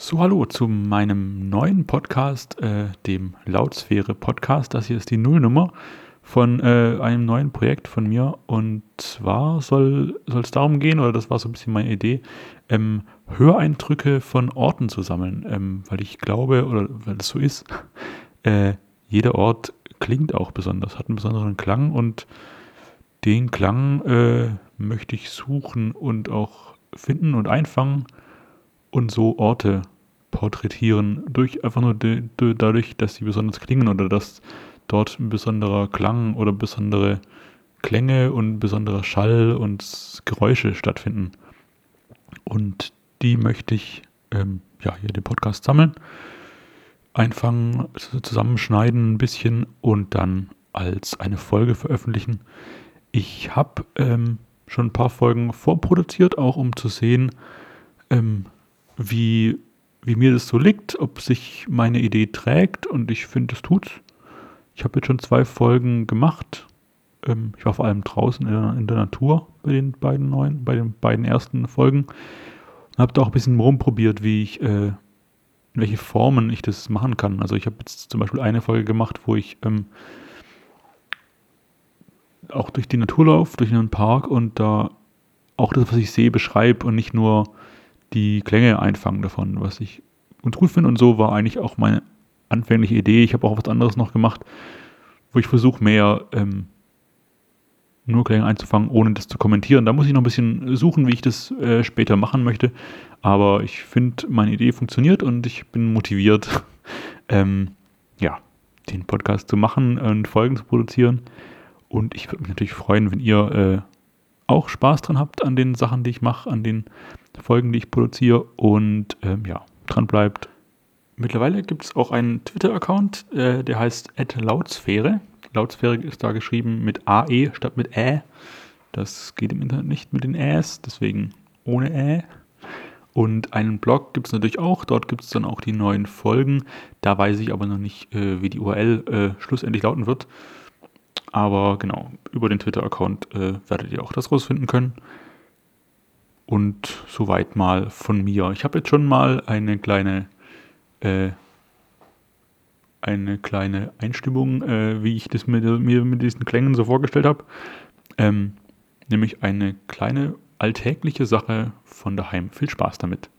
So, hallo zu meinem neuen Podcast, äh, dem Lautsphäre Podcast. Das hier ist die Nullnummer von äh, einem neuen Projekt von mir. Und zwar soll es darum gehen, oder das war so ein bisschen meine Idee, ähm, Höreindrücke von Orten zu sammeln. Ähm, weil ich glaube, oder weil das so ist, äh, jeder Ort klingt auch besonders, hat einen besonderen Klang und den Klang äh, möchte ich suchen und auch finden und einfangen und so Orte porträtieren, durch einfach nur dadurch, dass sie besonders klingen oder dass dort ein besonderer Klang oder besondere Klänge und besonderer Schall und Geräusche stattfinden. Und die möchte ich ähm, ja hier den Podcast sammeln, einfangen, zusammenschneiden ein bisschen und dann als eine Folge veröffentlichen. Ich habe ähm, schon ein paar Folgen vorproduziert, auch um zu sehen, ähm, wie, wie mir das so liegt, ob sich meine Idee trägt und ich finde, es tut's. Ich habe jetzt schon zwei Folgen gemacht. Ähm, ich war vor allem draußen in der, in der, Natur bei den beiden neuen, bei den beiden ersten Folgen und habe da auch ein bisschen rumprobiert, wie ich, äh, in welche Formen ich das machen kann. Also ich habe jetzt zum Beispiel eine Folge gemacht, wo ich ähm, auch durch die Natur laufe, durch einen Park und da auch das, was ich sehe, beschreibe und nicht nur die Klänge einfangen davon, was ich und gut finde. Und so war eigentlich auch meine anfängliche Idee. Ich habe auch was anderes noch gemacht, wo ich versuche, mehr ähm, nur Klänge einzufangen, ohne das zu kommentieren. Da muss ich noch ein bisschen suchen, wie ich das äh, später machen möchte. Aber ich finde, meine Idee funktioniert und ich bin motiviert, ähm, ja, den Podcast zu machen und Folgen zu produzieren. Und ich würde mich natürlich freuen, wenn ihr äh, auch Spaß dran habt an den Sachen, die ich mache, an den Folgen, die ich produziere und ähm, ja, dran bleibt. Mittlerweile gibt es auch einen Twitter-Account, äh, der heißt Lautsphäre. Lautsphäre ist da geschrieben mit AE statt mit Ä. Das geht im Internet nicht mit den Äs, deswegen ohne Ä. Und einen Blog gibt es natürlich auch. Dort gibt es dann auch die neuen Folgen. Da weiß ich aber noch nicht, äh, wie die URL äh, schlussendlich lauten wird. Aber genau, über den Twitter-Account äh, werdet ihr auch das rausfinden können. Und soweit mal von mir. Ich habe jetzt schon mal eine kleine, äh, eine kleine Einstimmung, äh, wie ich das mit, mir mit diesen Klängen so vorgestellt habe. Ähm, nämlich eine kleine alltägliche Sache von daheim. Viel Spaß damit.